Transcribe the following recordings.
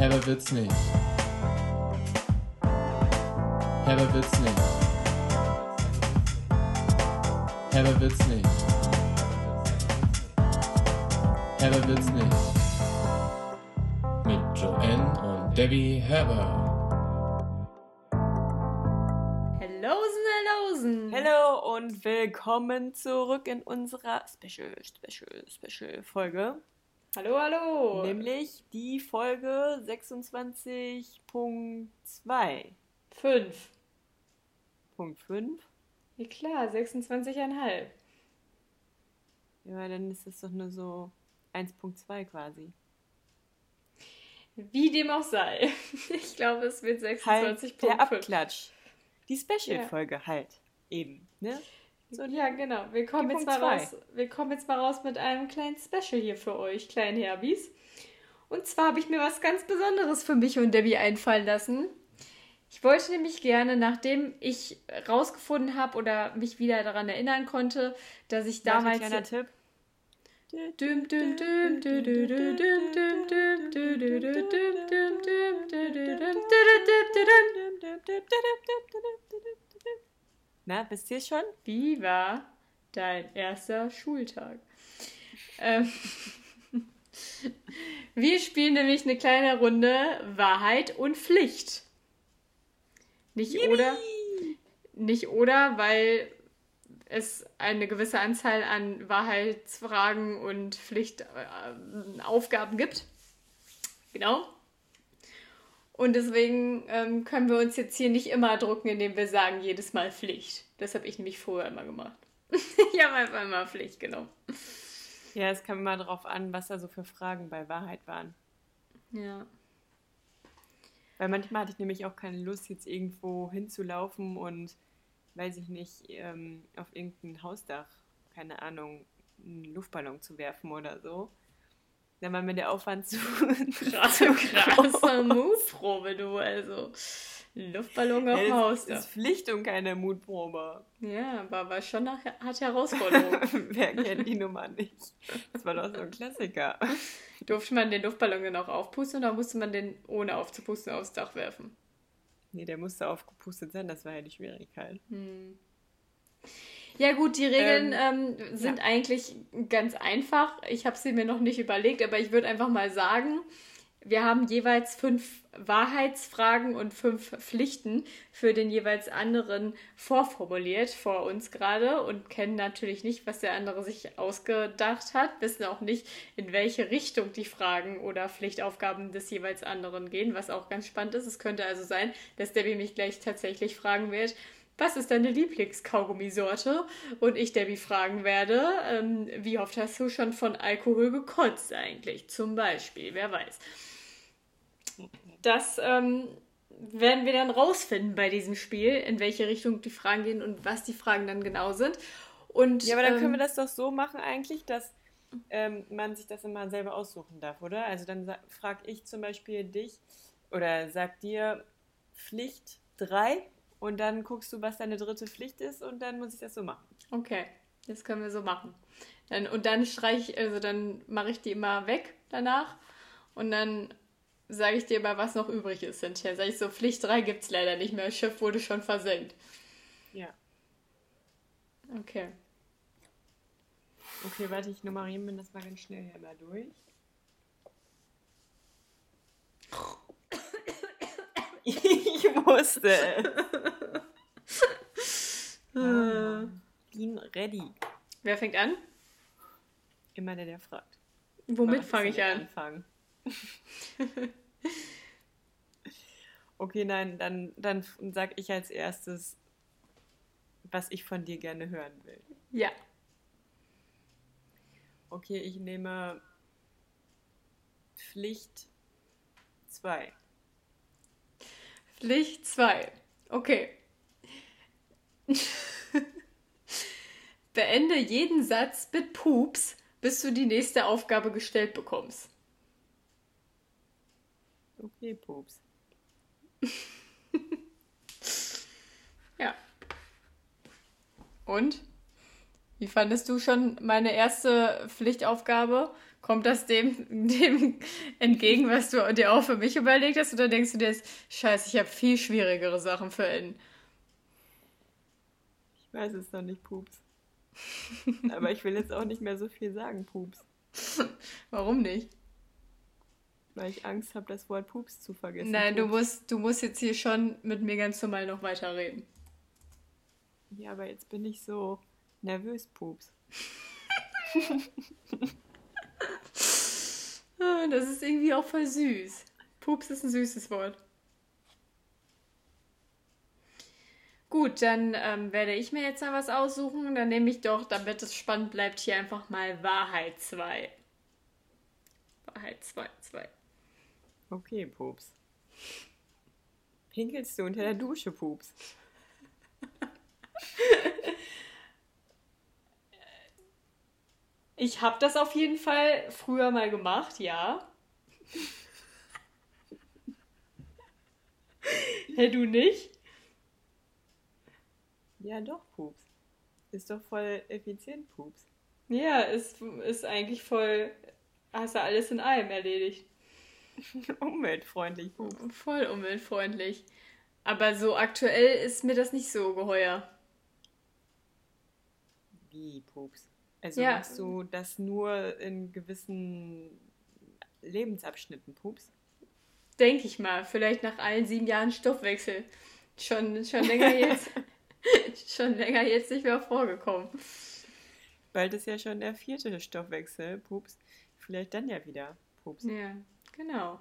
Herber wird's nicht. Herber wird's nicht. Herber wird's nicht. Herber wird's nicht. Mit Joanne und Debbie Herber. Hallo und willkommen zurück in unserer Special, Special, Special Folge. Hallo, hallo. Nämlich die Folge 26.2. Fünf. Punkt 5. Ja klar, 26,5. Ja, dann ist das doch nur so 1.2 quasi. Wie dem auch sei. Ich glaube, es wird Halt 26,5. der Abklatsch. Die Special-Folge halt. Eben, ne? So, Ja, genau. Wir kommen, jetzt mal zwei. raus, wir kommen jetzt mal raus mit einem kleinen Special hier für euch, kleinen Herbis. Und zwar habe ich mir was ganz Besonderes für mich und Debbie einfallen lassen. Ich wollte nämlich gerne, nachdem ich rausgefunden habe oder mich wieder daran erinnern konnte, dass ich damals. kleiner Tipp. Na, wisst ihr schon? Wie war dein erster Schultag? Ähm, wir spielen nämlich eine kleine Runde Wahrheit und Pflicht. Nicht oder, nicht oder, weil es eine gewisse Anzahl an Wahrheitsfragen und Pflichtaufgaben gibt. Genau. Und deswegen ähm, können wir uns jetzt hier nicht immer drucken, indem wir sagen, jedes Mal Pflicht. Das habe ich nämlich vorher immer gemacht. ich habe einfach immer Pflicht genommen. Ja, es kam immer drauf an, was da so für Fragen bei Wahrheit waren. Ja. Weil manchmal hatte ich nämlich auch keine Lust, jetzt irgendwo hinzulaufen und, weiß ich nicht, ähm, auf irgendein Hausdach, keine Ahnung, einen Luftballon zu werfen oder so. Dann war mir der Aufwand zu Krasse, krasse Mutprobe, du. Also, Luftballon auf Ja, das Hausdach. ist Pflicht und keine Mutprobe. Ja, aber war schon nach, hat Herausforderung. Wer kennt die Nummer nicht? Das war doch so ein Klassiker. Durfte man den Luftballon dann auch aufpusten oder musste man den ohne aufzupusten aufs Dach werfen? Nee, der musste aufgepustet sein, das war ja die Schwierigkeit. Ja gut, die Regeln ähm, sind ja. eigentlich ganz einfach. Ich habe sie mir noch nicht überlegt, aber ich würde einfach mal sagen, wir haben jeweils fünf Wahrheitsfragen und fünf Pflichten für den jeweils anderen vorformuliert vor uns gerade und kennen natürlich nicht, was der andere sich ausgedacht hat, wissen auch nicht, in welche Richtung die Fragen oder Pflichtaufgaben des jeweils anderen gehen, was auch ganz spannend ist. Es könnte also sein, dass Debbie mich gleich tatsächlich fragen wird, was ist deine Lieblingskaugummisorte? Und ich Debbie fragen werde, ähm, wie oft hast du schon von Alkohol gekotzt eigentlich? Zum Beispiel, wer weiß. Das ähm, werden wir dann rausfinden bei diesem Spiel, in welche Richtung die Fragen gehen und was die Fragen dann genau sind. Und, Ja, aber dann können ähm, wir das doch so machen eigentlich, dass ähm, man sich das immer selber aussuchen darf, oder? Also dann frage ich zum Beispiel dich oder sag dir Pflicht 3 und dann guckst du, was deine dritte Pflicht ist und dann muss ich das so machen. Okay, das können wir so machen. Dann, und dann streiche ich, also dann mache ich die immer weg danach und dann sage ich dir mal, was noch übrig ist hinterher. Sag ich so, Pflicht 3 gibt es leider nicht mehr, das Schiff wurde schon versenkt. Ja. Okay. Okay, warte, ich nummeriere mir das mal ganz schnell hier mal durch. Ich wusste es. Bin ready. Wer fängt an? Immer der, der fragt. Womit fange ich an? Anfangen? okay, nein, dann, dann sag ich als erstes, was ich von dir gerne hören will. Ja. Okay, ich nehme Pflicht 2. Pflicht 2. Okay. Beende jeden Satz mit Pups, bis du die nächste Aufgabe gestellt bekommst. Okay, Pups. Ja. Und? Wie fandest du schon meine erste Pflichtaufgabe? Kommt das dem, dem entgegen, was du dir auch für mich überlegt hast? Oder denkst du dir jetzt, scheiße, ich habe viel schwierigere Sachen für ihn? Ich weiß es noch nicht, Pups. Aber ich will jetzt auch nicht mehr so viel sagen, Pups. Warum nicht? Weil ich Angst habe, das Wort Pups zu vergessen. Nein, du musst, du musst jetzt hier schon mit mir ganz normal noch weiterreden. Ja, aber jetzt bin ich so nervös, Pups. Ah, Das ist irgendwie auch voll süß. Pups ist ein süßes Wort. Gut, dann ähm, werde ich mir jetzt mal was aussuchen. Dann nehme ich doch, damit es spannend bleibt, hier einfach mal Wahrheit 2. Wahrheit 2, 2. Okay, Pups. Pinkelst du unter der Dusche, Pups? Ich habe das auf jeden Fall früher mal gemacht, ja. hey, du nicht? Ja, doch, Pups. Ist doch voll effizient, Pups. Ja, ist, ist eigentlich voll. Hast du alles in einem erledigt. Umweltfreundlich, Pups. Voll umweltfreundlich. Aber so aktuell ist mir das nicht so geheuer. Wie, Pups? Also Ja. machst du das nur in gewissen Lebensabschnitten, Pups? Denke ich mal. Vielleicht nach allen sieben Jahren Stoffwechsel. Schon, schon länger jetzt. Schon länger jetzt nicht mehr vorgekommen. Bald ist ja schon der vierte Stoffwechsel, Pups. Vielleicht dann ja wieder, Pups. Ja, genau.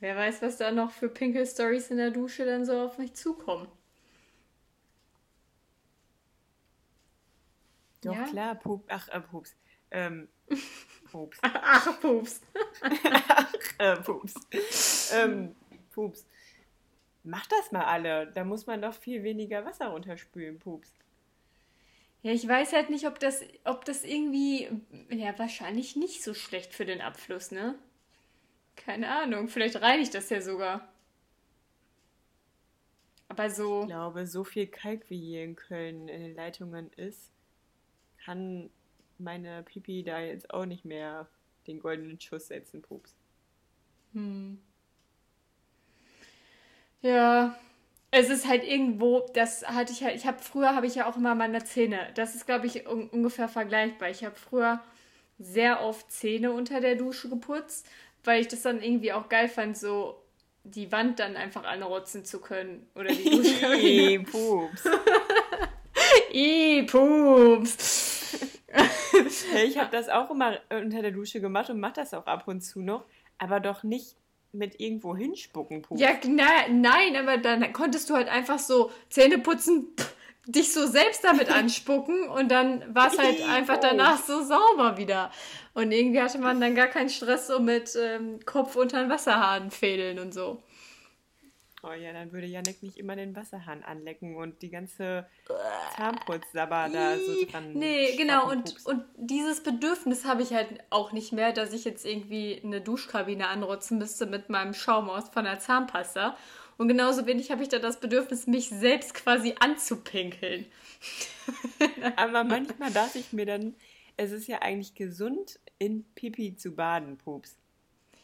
Wer weiß, was da noch für Pinkel-Stories in der Dusche dann so auf mich zukommen. Doch, Ja? klar, Pups. Ach, äh, Pups. Ähm, Pups. Ach, Pups. äh, Pups. ähm, Pups. Mach das mal alle. Da muss man doch viel weniger Wasser runterspülen, Pups. Ja, ich weiß halt nicht, ob das, ob das irgendwie. Ja, wahrscheinlich nicht so schlecht für den Abfluss, ne? Keine Ahnung. Vielleicht reinigt das ja sogar. Aber so. Ich glaube, so viel Kalk wie hier in Köln in den Leitungen ist, kann meine Pipi da jetzt auch nicht mehr den goldenen Schuss setzen, Pups. Hm. Ja, es ist halt irgendwo, das hatte ich halt, ich habe früher habe ich ja auch immer meine Zähne. Das ist, glaube ich, un ungefähr vergleichbar. Ich habe früher sehr oft Zähne unter der Dusche geputzt, weil ich das dann irgendwie auch geil fand, so die Wand dann einfach anrotzen zu können. Oder die. Ih, Pups. Ih, Pups. Ich habe das auch immer unter der Dusche gemacht und mache das auch ab und zu noch, aber doch nicht mit irgendwo hinspucken, Pups. Ja, na, nein, aber dann konntest du halt einfach so Zähne putzen, pff, dich so selbst damit anspucken und dann war es halt einfach danach so sauber wieder. Und irgendwie hatte man dann gar keinen Stress so mit ähm, Kopf unter den Wasserhahn fädeln und so. Oh ja, dann würde Janek nicht immer den Wasserhahn anlecken und die ganze Zahnputzsabber da so dran. Nee, genau. Und, Pups. und dieses Bedürfnis habe ich halt auch nicht mehr, dass ich jetzt irgendwie eine Duschkabine anrotzen müsste mit meinem Schaum aus von der Zahnpasta. Und genauso wenig habe ich da das Bedürfnis, mich selbst quasi anzupinkeln. Aber manchmal dachte ich mir dann, es ist ja eigentlich gesund, in Pipi zu baden, Pups.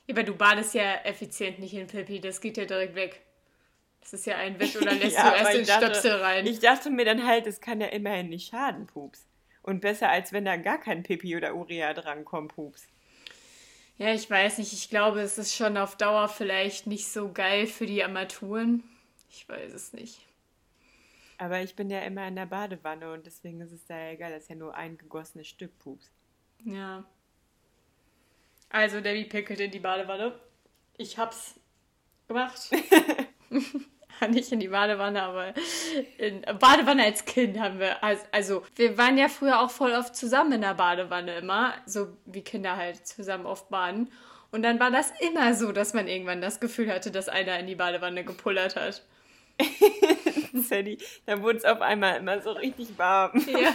Ja, aber du badest ja effizient nicht in Pipi, das geht ja direkt weg. Das ist ja ein Wisch oder lässt Ja, du erst ich den dachte- Stöpsel rein. Ich dachte mir dann halt, es kann ja immerhin nicht schaden, Pups. Und besser, als wenn da gar kein Pipi oder Urea drankommt, Pups. Ja, ich weiß nicht. Ich glaube, es ist schon auf Dauer vielleicht nicht so geil für die Armaturen. Ich weiß es nicht. Aber ich bin ja immer in der Badewanne und deswegen ist es da ja egal. Das ist ja nur ein gegossenes Stück, Pups. Ja. Also, Debbie pickelt in die Badewanne. Ich hab's gemacht. Nicht in die Badewanne, aber in Badewanne als Kind haben wir. als- Also, wir waren ja früher auch voll oft zusammen in der Badewanne immer. So wie Kinder halt zusammen oft baden. Und dann war das immer so, dass man irgendwann das Gefühl hatte, dass einer in die Badewanne gepullert hat. Sadie, da wurde es auf einmal immer so richtig warm. Ja.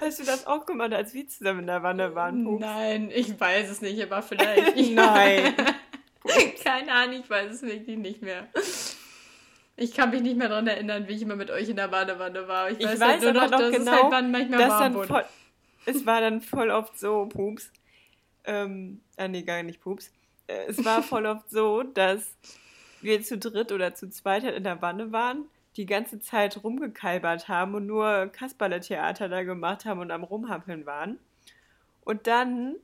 Hast du das auch gemacht, als wir zusammen in der Wanne waren, Pups? Nein, ich weiß es nicht, aber vielleicht. Nein. Keine Ahnung, ich weiß es wirklich nicht mehr. Ich kann mich nicht mehr daran erinnern, wie ich immer mit euch in der Badewanne war. Ich Ich weiß, weiß halt nur noch, noch dass es genau, halt wann manchmal dass warm wurde. voll, es war dann voll oft so, Pups. Ähm, ah nee, gar nicht Pups. Äh, es war voll oft so, dass wir zu dritt oder zu zweit halt in der Wanne waren, die ganze Zeit rumgekalbert haben und nur Kasperle-Theater da gemacht haben und am Rumhampeln waren. Und dann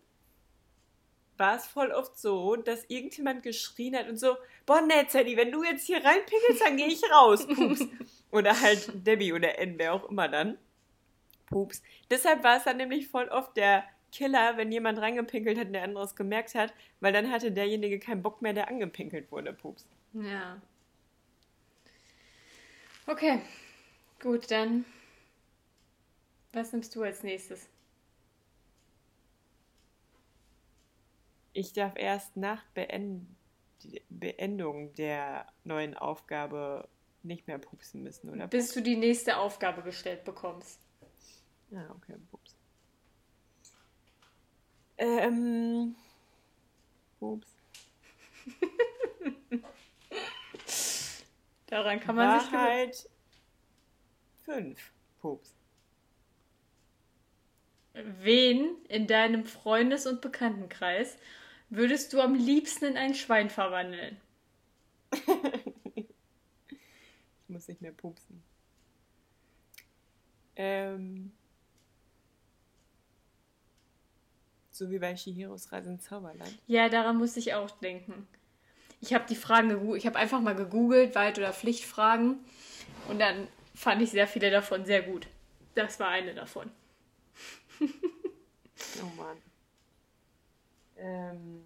war es voll oft so, dass irgendjemand geschrien hat und so, boah, Netzeli, wenn du jetzt hier reinpinkelst, dann gehe ich raus, Pups. oder halt Debbie oder N, wer auch immer dann. Pups. Deshalb war es dann nämlich voll oft der Killer, wenn jemand reingepinkelt hat und der andere es gemerkt hat, weil dann hatte derjenige keinen Bock mehr, der angepinkelt wurde, Pups. Ja. Okay, gut, dann. Was nimmst du als nächstes? Ich darf erst nach Beend Beendung der neuen Aufgabe nicht mehr pupsen müssen, oder? Bis du die nächste Aufgabe gestellt bekommst. Ja, ah, okay, pups. Ähm. Pups. Daran kann man Wahrheit sich. Fünf. Pups. Wen in deinem Freundes- und Bekanntenkreis würdest du am liebsten in ein Schwein verwandeln? ich muss nicht mehr pupsen. Ähm, so wie bei Shihiros Reise ins Zauberland. Ja, daran muss ich auch denken. Ich habe die Fragen ich habe einfach mal gegoogelt, Weit- oder Pflichtfragen und dann fand ich sehr viele davon sehr gut. Das war eine davon. Oh Mann. Ähm.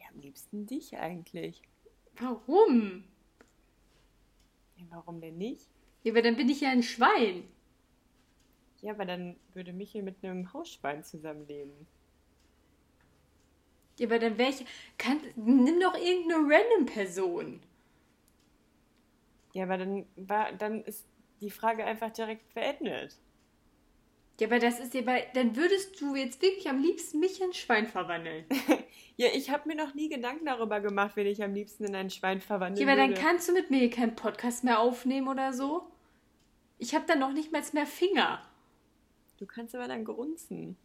Ja, am liebsten dich eigentlich. Warum? Ja, warum denn nicht? Ja, weil dann bin ich ja ein Schwein. Ja, aber dann würde Michael mit einem Hausschwein zusammenleben. Ja, aber dann wäre ich. Kann, nimm doch irgendeine random Person. Ja, aber dann war, dann ist die Frage einfach direkt beendet. Ja, aber das ist ja bei. Dann würdest du jetzt wirklich am liebsten mich in ein Schwein verwandeln. ja, ich habe mir noch nie Gedanken darüber gemacht, wenn ich am liebsten in ein Schwein verwandeln Ja, aber würde. dann kannst du mit mir keinen Podcast mehr aufnehmen oder so. Ich habe dann noch nicht mal mehr Finger. Du kannst aber dann grunzen.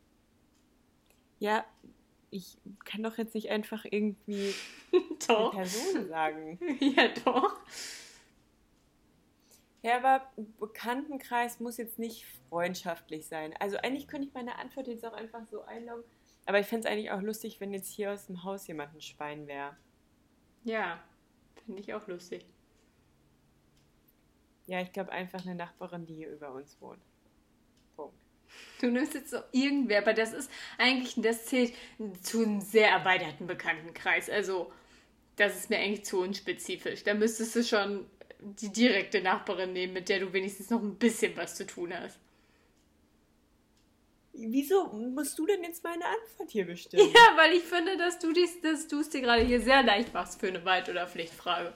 Ja, ich kann doch jetzt nicht einfach irgendwie doch. eine Person sagen. ja, doch. Ja, aber Bekanntenkreis muss jetzt nicht freundschaftlich sein. Also eigentlich könnte ich meine Antwort jetzt auch einfach so einloggen. Aber ich fände es eigentlich auch lustig, wenn jetzt hier aus dem Haus jemand ein Schwein wäre. Ja, finde ich auch lustig. Ja, ich glaube einfach eine Nachbarin, die hier über uns wohnt. Punkt. Du nimmst jetzt so irgendwer, aber das ist eigentlich, das zählt zu einem sehr erweiterten Bekanntenkreis. Also, das ist mir eigentlich zu unspezifisch. Da müsstest du schon die direkte Nachbarin nehmen, mit der du wenigstens noch ein bisschen was zu tun hast. Wieso musst du denn jetzt meine Antwort hier bestimmen? Ja, weil ich finde, dass du dies, dass du es dir gerade hier sehr leicht machst für eine Weit- oder Pflichtfrage.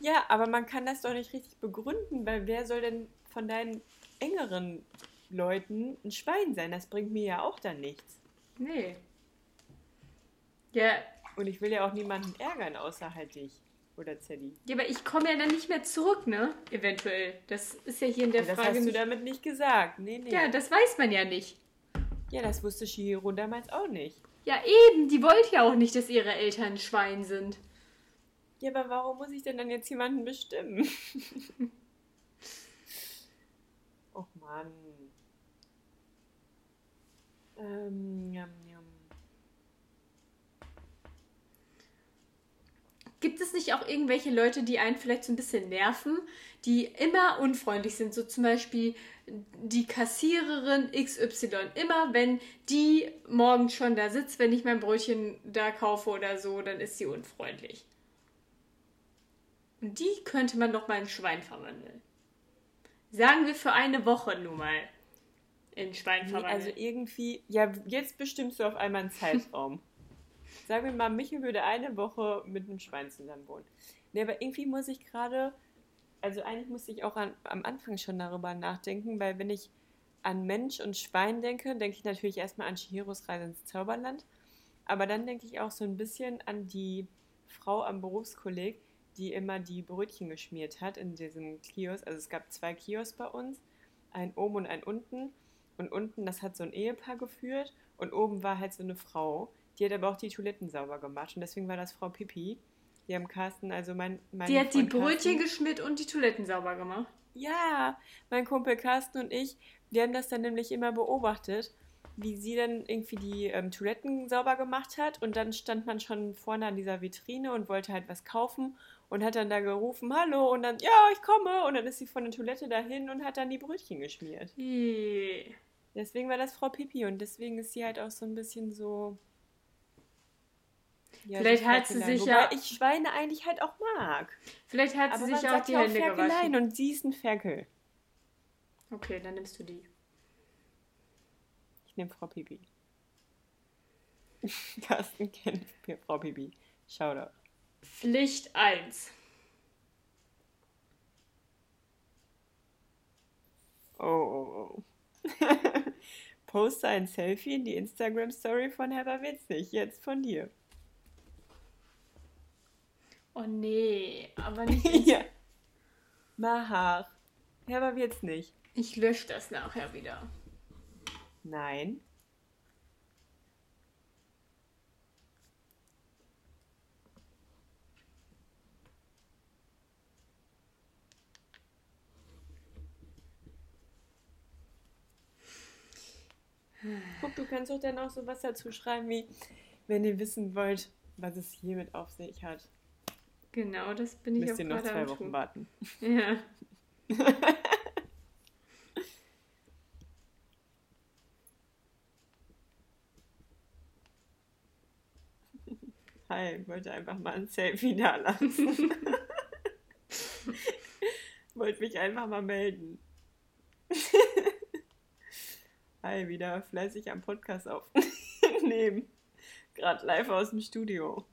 Ja, aber man kann das doch nicht richtig begründen, weil wer soll denn von deinen engeren Leuten ein Schwein sein. Das bringt mir ja auch dann nichts. Nee. Ja. Und ich will ja auch niemanden ärgern, außer halt dich oder Zeddy. Ja, aber ich komme ja dann nicht mehr zurück, ne? Eventuell. Das ist ja hier in der das Frage. Das hast du damit nicht gesagt. Nee, nee. Ja, das weiß man ja nicht. Ja, das wusste Shihiro damals auch nicht. Ja, eben. Die wollte ja auch nicht, dass ihre Eltern Schwein sind. Ja, aber warum muss ich denn dann jetzt jemanden bestimmen? Och Mann. Ähm, Gibt es nicht auch irgendwelche Leute, die einen vielleicht so ein bisschen nerven, die immer unfreundlich sind? So zum Beispiel die Kassiererin XY. Immer wenn die morgens schon da sitzt, wenn ich mein Brötchen da kaufe oder so, dann ist sie unfreundlich. Und die könnte man doch mal in Schwein verwandeln. Sagen wir für eine Woche nur mal in Schwein verwandeln. Also irgendwie, ja, jetzt bestimmst du auf einmal einen Zeitraum. Sagen wir mal, Michael würde eine Woche mit einem Schwein zusammen wohnen. Nee, aber irgendwie muss ich gerade, also eigentlich musste ich auch an, am Anfang schon darüber nachdenken, weil wenn ich an Mensch und Schwein denke, denke ich natürlich erstmal an Shihiros Reise ins Zauberland. Aber dann denke ich auch so ein bisschen an die Frau am Berufskolleg, die immer die Brötchen geschmiert hat in diesem Kiosk. Also es gab zwei Kiosks bei uns, ein oben und ein unten. Und unten, das hat so ein Ehepaar geführt und oben war halt so eine Frau. Die hat aber auch die Toiletten sauber gemacht und deswegen war das Frau Pipi. Die haben Carsten, also mein, mein Die hat die Freund Brötchen Carsten- geschmiert und die Toiletten sauber gemacht. Ja, mein Kumpel Carsten und ich, wir haben das dann nämlich immer beobachtet, wie sie dann irgendwie die ähm, Toiletten sauber gemacht hat und dann stand man schon vorne an dieser Vitrine und wollte halt was kaufen und hat dann da gerufen, hallo und dann, ja, ich komme und dann ist sie von der Toilette dahin und hat dann die Brötchen geschmiert. Ih. Deswegen war das Frau Pipi und deswegen ist sie halt auch so ein bisschen so... Ja, Vielleicht hat sie sich Wobei ja- ich Schweine eigentlich halt auch mag. Vielleicht hat sie sich auch sagt die ja auch Hände gewaschen. und sie ist ein Ferkel. Okay, dann nimmst du die. Ich nehme Frau Pipi. Carsten kennt Frau Pipi. Shoutout. Pflicht 1. Oh, oh, oh. Poste ein Selfie in die Instagram-Story von Herber Witzig. Jetzt von dir. Oh nee, aber nicht. ja. Mahar. Herber wird's nicht. Ich lösche das nachher wieder. Nein. Guck, du kannst doch dann auch sowas dazu schreiben wie, wenn ihr wissen wollt, was es hiermit auf sich hat, Genau, das bin ich müsst auch ihr noch zwei Wochen tun. warten. Ja. Hi, ich wollte einfach mal ein Selfie da lassen. wollte mich einfach mal melden. Hi, wieder fleißig am Podcast aufnehmen. Gerade live aus dem Studio.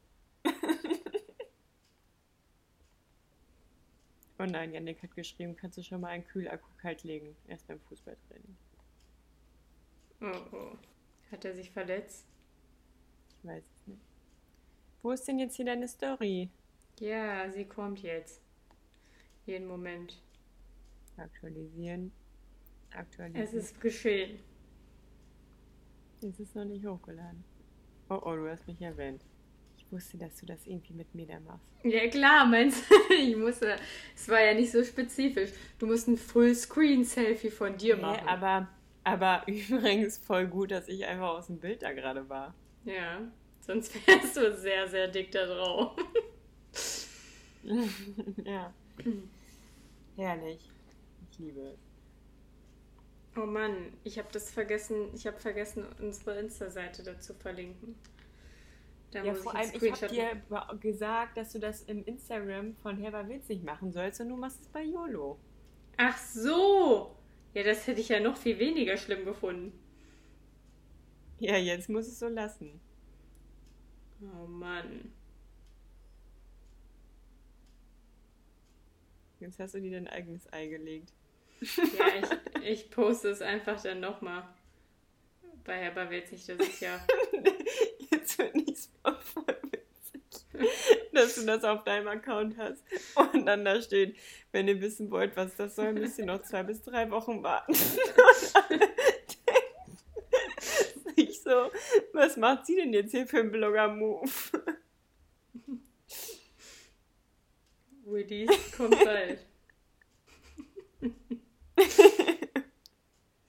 Oh nein, Janik hat geschrieben, kannst du schon mal einen Kühlakku kalt legen? Erst beim Fußballtraining. Oh, oh. Hat er sich verletzt? Ich weiß es nicht. Wo ist denn jetzt hier deine Story? Ja, sie kommt jetzt. Jeden Moment. Aktualisieren. Aktualisieren. Es ist geschehen. Es ist noch nicht hochgeladen. Oh oh, du hast mich erwähnt. Ich wusste, dass du das irgendwie mit mir da machst. Ja klar, meinst du? Ich musste. Es war ja nicht so spezifisch. Du musst ein Fullscreen-Selfie von dir Nee, machen. aber, aber übrigens voll gut, dass ich einfach aus dem Bild da gerade war. Ja. Sonst wärst du sehr, sehr dick da drauf. ja. Herrlich. Ich liebe es. Oh Mann, ich habe das vergessen. Ich habe vergessen, unsere Insta-Seite dazu verlinken. Da Ja, vor allem, ich habe dir gesagt, dass du das im Instagram von Herber Witzig machen sollst und du machst es bei YOLO. Ach so! Ja, das hätte ich ja noch viel weniger schlimm gefunden. Ja, jetzt muss es so lassen. Oh Mann. Jetzt hast du dir dein eigenes Ei gelegt. Ja, ich, ich poste es einfach dann nochmal. Bei Herber Witzig, das ist ja. Jetzt finde ich es voll witzig, dass du das auf deinem Account hast. Und dann da steht, wenn ihr wissen wollt, was das soll, müsst ihr noch zwei bis drei Wochen warten. Und alle denken sich so, was macht sie denn jetzt hier für einen Blogger-Move? Release kommt bald.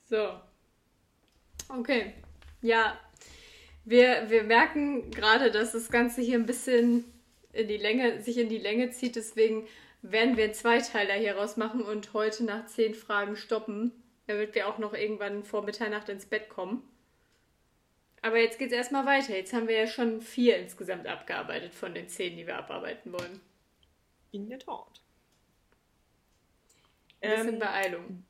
so. Okay. Ja. Wir, wir merken gerade, dass das Ganze hier ein bisschen in die Länge, sich in die Länge zieht. Deswegen werden wir einen Zweiteiler hier rausmachen und heute nach zehn Fragen stoppen, damit wir auch noch irgendwann vor Mitternacht ins Bett kommen. Aber jetzt geht's erstmal weiter. Jetzt haben wir ja schon vier insgesamt abgearbeitet von den zehn, die wir abarbeiten wollen. In der Tat. Ein bisschen Ähm, Beeilung.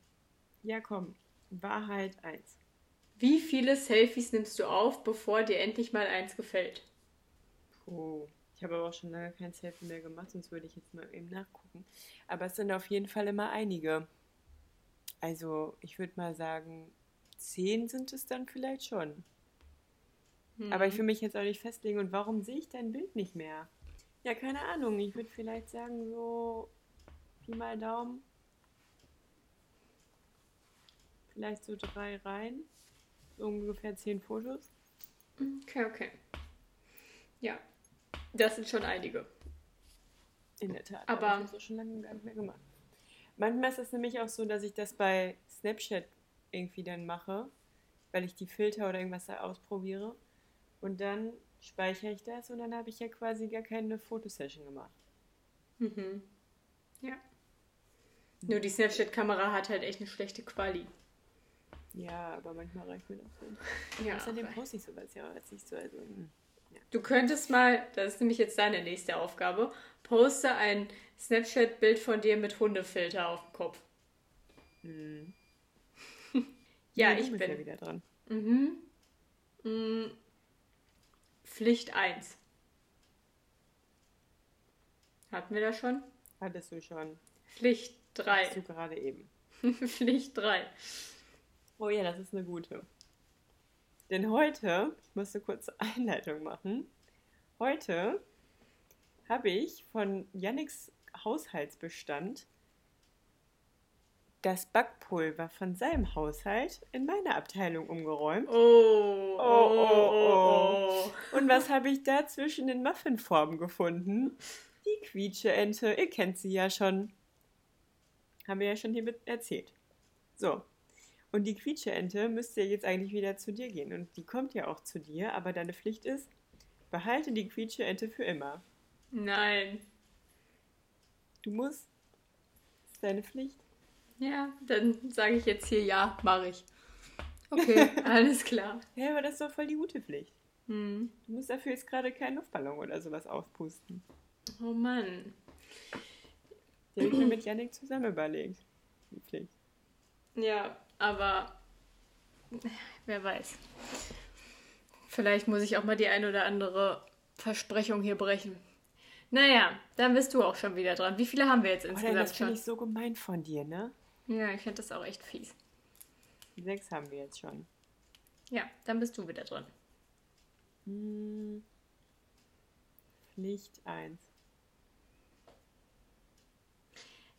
ja, komm. Wahrheit 1. Wie viele Selfies nimmst du auf, bevor dir endlich mal eins gefällt? Puh. Ich habe aber auch schon lange kein Selfie mehr gemacht, sonst würde ich jetzt mal eben nachgucken. Aber es sind auf jeden Fall immer einige. Also, ich würde mal sagen, zehn sind es dann vielleicht schon. Hm. Aber ich will mich jetzt auch nicht festlegen. Und warum sehe ich dein Bild nicht mehr? Ja, keine Ahnung. Ich würde vielleicht sagen, so Pi mal Daumen. Vielleicht so drei Reihen. Ungefähr zehn Fotos. Okay, okay. Ja, das sind schon einige. In der Tat. Aber- ich das auch schon lange gar nicht mehr gemacht. Manchmal ist es nämlich auch so, dass ich das bei Snapchat irgendwie dann mache, weil ich die Filter oder irgendwas da ausprobiere. Und dann speichere ich das und dann habe ich ja quasi gar keine Fotosession gemacht. Mhm. Ja. Nur die Snapchat-Kamera hat halt echt eine schlechte Quali. Ja, aber manchmal reicht mir das so. Ja. Außerdem poste ich sowas ja jetzt nicht so. Also, hm. Du könntest mal, das ist nämlich jetzt deine nächste Aufgabe, poste ein Snapchat-Bild von dir mit Hundefilter auf dem Kopf. Hm. Ja, Nee, ich bin. ja wieder dran. Mhm. Mm. Pflicht 1. Hatten wir das schon? Hattest du schon. Pflicht Hast du 3. gerade eben. Pflicht 3. Oh ja, das ist eine gute. Denn heute, ich musste kurz Einleitung machen. Heute habe ich von Yannicks Haushaltsbestand das Backpulver von seinem Haushalt in meine Abteilung umgeräumt. Oh, oh, oh, oh, oh. Und was habe ich da zwischen den Muffinformen gefunden? Die Quietscheente, ihr kennt sie ja schon. Haben wir ja schon hier mit erzählt. So. Und die Quietscheente müsste ja jetzt eigentlich wieder zu dir gehen. Und die kommt ja auch zu dir, aber deine Pflicht ist, behalte die Quietscheente für immer. Nein. Du musst. Das ist deine Pflicht. Ja, dann sage ich jetzt hier ja, mache ich. Okay, alles klar. Ja, aber das ist doch voll die gute Pflicht. Hm. Du musst dafür jetzt gerade keinen Luftballon oder sowas aufpusten. Oh Mann. Die habe ich mir mit Yannick zusammen überlegt. Die Pflicht. Ja, aber wer weiß. Vielleicht muss ich auch mal die ein oder andere Versprechung hier brechen. Naja, dann bist du auch schon wieder dran. Wie viele haben wir jetzt Oh, nein, insgesamt das finde schon? ich so gemein von dir, ne? Ja, ich finde das auch echt fies. Sechs haben wir jetzt schon. Ja, dann bist du wieder dran. Hm. Pflicht 1.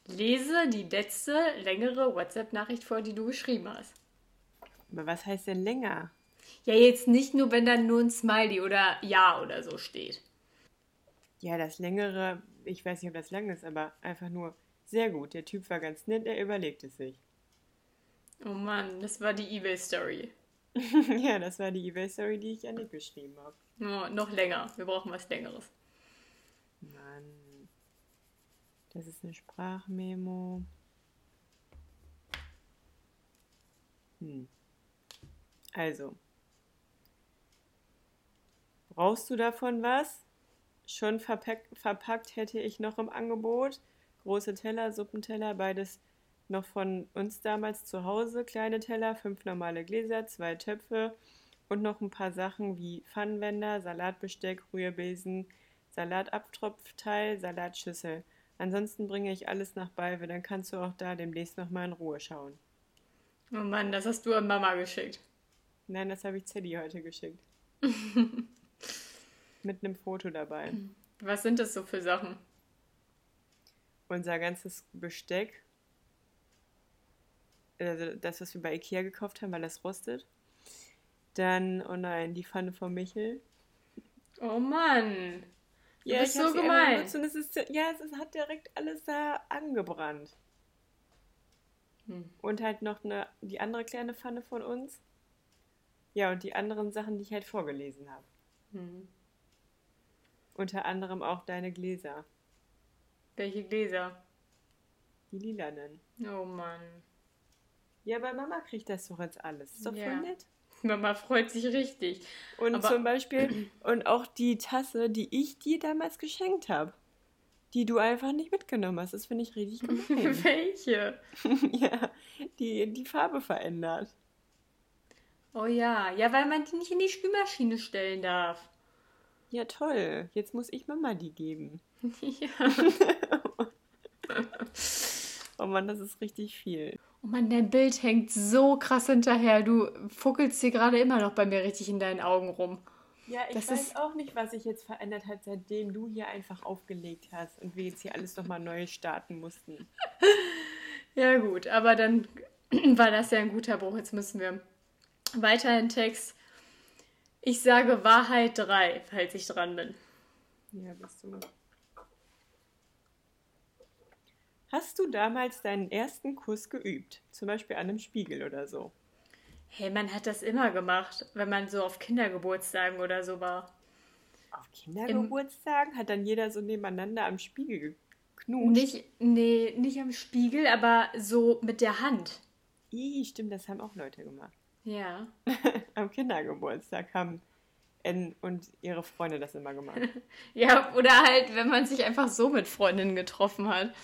Lese die letzte längere WhatsApp-Nachricht vor, die du geschrieben hast. Aber was heißt denn länger? Ja, jetzt nicht nur, wenn dann nur ein Smiley oder Ja oder so steht. Ja, das längere, ich weiß nicht, ob das lang ist, aber einfach nur sehr gut. Der Typ war ganz nett, er überlegt es sich. Oh Mann, das war die Ebay-Story. ja, das war die eBay-Story, die ich Yannick geschrieben habe. Oh, noch länger. Wir brauchen was Längeres. Mann. Das ist eine Sprachmemo. Hm. Also. Brauchst du davon was? Schon verpackt, verpackt hätte ich noch im Angebot. Große Teller, Suppenteller, beides noch von uns damals zu Hause. Kleine Teller, fünf normale Gläser, zwei Töpfe und noch ein paar Sachen wie Pfannenwender, Salatbesteck, Rührbesen, Salatabtropfteil, Salatschüssel. Ansonsten bringe ich alles nach Balve, dann kannst du auch da demnächst noch mal in Ruhe schauen. Oh Mann, das hast du an Mama geschickt. Nein, das habe ich Zeddy heute geschickt. Mit einem Foto dabei. Was sind das so für Sachen? Unser ganzes Besteck, also das, was wir bei Ikea gekauft haben, weil das rostet. Dann, oh nein, die Pfanne von Michel. Oh Mann. Du Ja, bist ich so gemein. Und es ist, ja, es ist, hat direkt alles da angebrannt. Hm. Und halt noch eine, die andere kleine Pfanne von uns. Ja, und die anderen Sachen, die ich halt vorgelesen habe. Hm. Unter anderem auch deine Gläser. Welche Gläser? Die lilanen. Oh Mann. Ja, bei Mama kriegt das doch jetzt alles. Ist doch Ja. voll nett. Mama freut sich richtig. Und Aber- zum Beispiel, und auch die Tasse, die ich dir damals geschenkt habe. Die du einfach nicht mitgenommen hast. Das finde ich richtig gemein. Welche? ja, die die Farbe verändert. Oh ja, ja, weil man die nicht in die Spülmaschine stellen darf. Ja, toll. Jetzt muss ich Mama die geben. ja. Oh Mann, das ist richtig viel. Oh Mann, dein Bild hängt so krass hinterher. Du fuckelst dir gerade immer noch bei mir richtig in deinen Augen rum. Ja, ich Das weiß ist- auch nicht, was sich jetzt verändert hat, seitdem du hier einfach aufgelegt hast und wir jetzt hier alles nochmal neu starten mussten. Ja, gut, aber dann war das ja ein guter Bruch. Jetzt müssen wir weiter in Text. Ich sage Wahrheit 3, falls ich dran bin. Ja, bist du. Hast du damals deinen ersten Kuss geübt? Zum Beispiel an einem Spiegel oder so? Hey, man hat das immer gemacht, wenn man so auf Kindergeburtstagen oder so war. Auf Kindergeburtstagen hat dann jeder so nebeneinander am Spiegel geknutscht. Nicht, nee, nicht am Spiegel, aber so mit der Hand. Ih, stimmt, das haben auch Leute gemacht. Ja. Am Kindergeburtstag haben N und ihre Freunde das immer gemacht. Ja, oder halt, wenn man sich einfach so mit Freundinnen getroffen hat.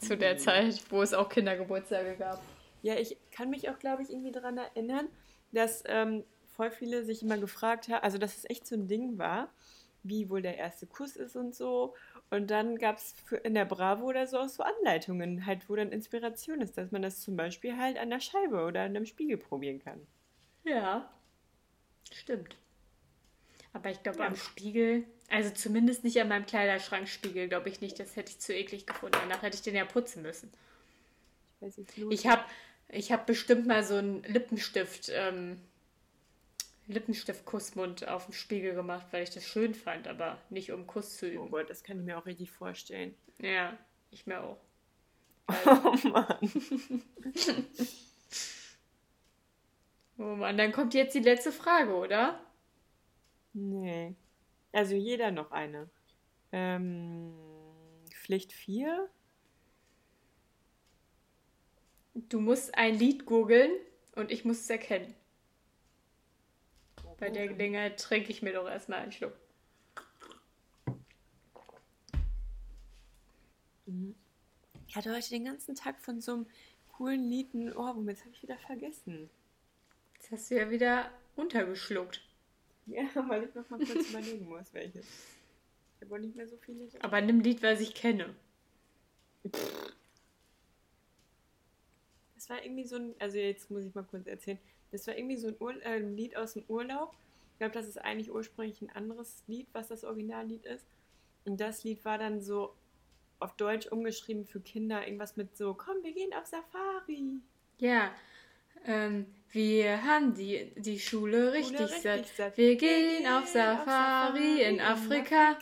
Zu der Zeit, wo es auch Kindergeburtstage gab. Ja, ich kann mich auch, glaube ich, irgendwie daran erinnern, dass ähm, voll viele sich immer gefragt haben, also dass es echt so ein Ding war, wie wohl der erste Kuss ist und so. Und dann gab es in der Bravo oder so auch so Anleitungen, halt, wo dann Inspiration ist, dass man das zum Beispiel halt an der Scheibe oder an einem Spiegel probieren kann. Ja. Stimmt. Aber ich glaube, Ja. am Spiegel, also zumindest nicht an meinem Kleiderschrankspiegel, glaube ich nicht. Das hätte ich zu eklig gefunden. Danach hätte ich den ja putzen müssen. Ich weiß nicht, Ich habe ich hab bestimmt mal so einen Lippenstift, ähm, Lippenstift-Kussmund auf dem Spiegel gemacht, weil ich das schön fand, aber nicht um Kuss zu Oh üben. Gott, das kann ich mir auch richtig vorstellen. Ja, ich mir auch. Oh Mann. Oh Mann, dann kommt jetzt die letzte Frage, oder? Nee. Also jeder noch eine. Ähm, Pflicht 4? Du musst ein Lied googeln und ich muss es erkennen. Bei der Gelegenheit trinke ich mir doch erstmal einen Schluck. Ich hatte heute den ganzen Tag von so einem coolen Lied ein Ohrwurm. Jetzt habe ich wieder vergessen. Jetzt hast du ja wieder untergeschluckt. Ja, weil ich noch mal kurz überlegen muss, welches. Ich habe nicht mehr so viele. Lieder. Aber nimm ein Lied, was ich kenne. Das war irgendwie so ein, also jetzt muss ich mal kurz erzählen. Das war irgendwie so ein, Ur, äh, ein Lied aus dem Urlaub. Ich glaube, das ist eigentlich ursprünglich ein anderes Lied, was das Originallied ist. Und das Lied war dann so auf Deutsch umgeschrieben für Kinder. Irgendwas mit so, komm, wir gehen auf Safari. Ja, ähm, wir haben die, die Schule richtig, richtig satt. satt. Wir gehen auf Safari in Afrika.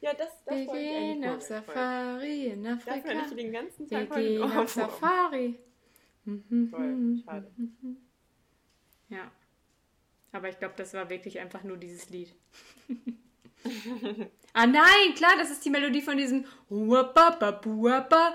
Ja, das, das Wir gehen auf. Safari in Afrika. ich den ganzen Wir Tag heute gehen auf. Safari. Mhm, Voll, schade. Ja. Aber ich glaube, das war wirklich einfach nur dieses Lied. ah nein, klar, das ist die Melodie von diesem Huapapapuapa,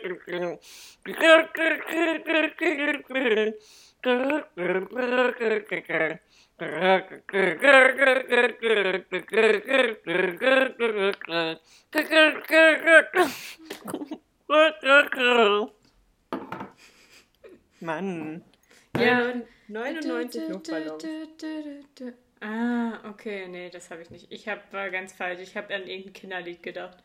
habe ich nicht. Ich hab, war ganz falsch. Ich habe an irgendein Kinderlied gedacht.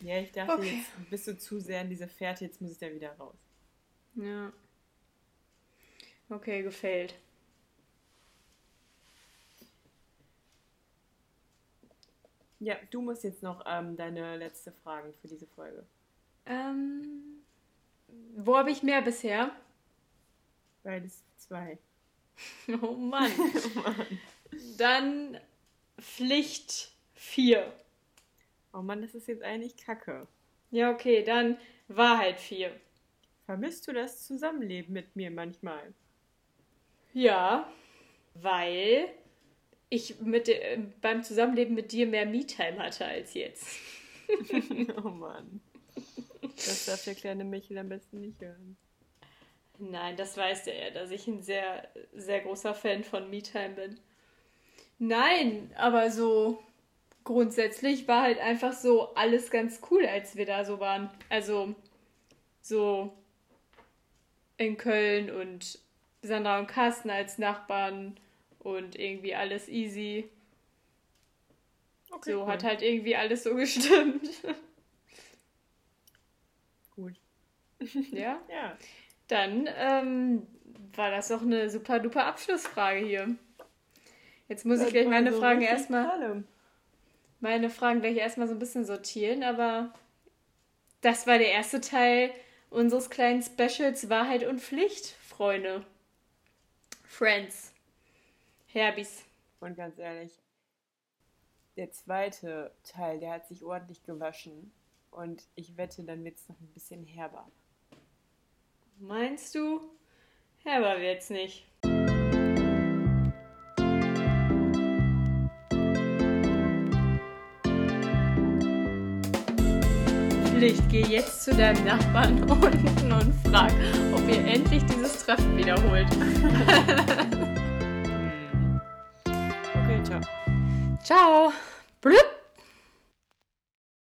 Ja, ich dachte, Okay. jetzt bist du zu sehr in diese Fährte, jetzt muss ich da wieder raus. Ja. Okay, gefällt. Ja, du musst jetzt noch ähm, deine letzte Fragen für diese Folge. Ähm, wo habe ich mehr bisher? Beides zwei. Oh Mann. Dann Pflicht 4. Oh Mann, das ist jetzt eigentlich kacke. Ja, okay, dann Wahrheit 4. Vermisst du das Zusammenleben mit mir manchmal? Ja, weil ich mit, äh, beim Zusammenleben mit dir mehr Me-Time hatte als jetzt. oh Mann. Das darf der kleine Michel am besten nicht hören. Nein, das weiß er ja, dass ich ein sehr, sehr großer Fan von Me-Time bin. Nein, aber so grundsätzlich war halt einfach so alles ganz cool, als wir da so waren. Also so in Köln und Sandra und Carsten als Nachbarn und irgendwie alles easy. Okay, so cool. hat halt irgendwie alles so gestimmt. Gut. ja. Ja. Dann ähm, war das doch eine super duper Abschlussfrage hier. Jetzt muss ich gleich meine Also Fragen erstmal tolle. meine Fragen gleich erstmal so ein bisschen sortieren, aber das war der erste Teil unseres kleinen Specials Wahrheit und Pflicht, Freunde. Friends. Herbies. Und ganz ehrlich, der zweite Teil, der hat sich ordentlich gewaschen. Und ich wette, dann wird es noch ein bisschen herber. Meinst du? Herber wird's nicht. Pflicht, geh jetzt zu deinem Nachbarn unten und frag, ob ihr endlich dieses Treffen wiederholt. Okay, ciao. Ciao. Blüpp.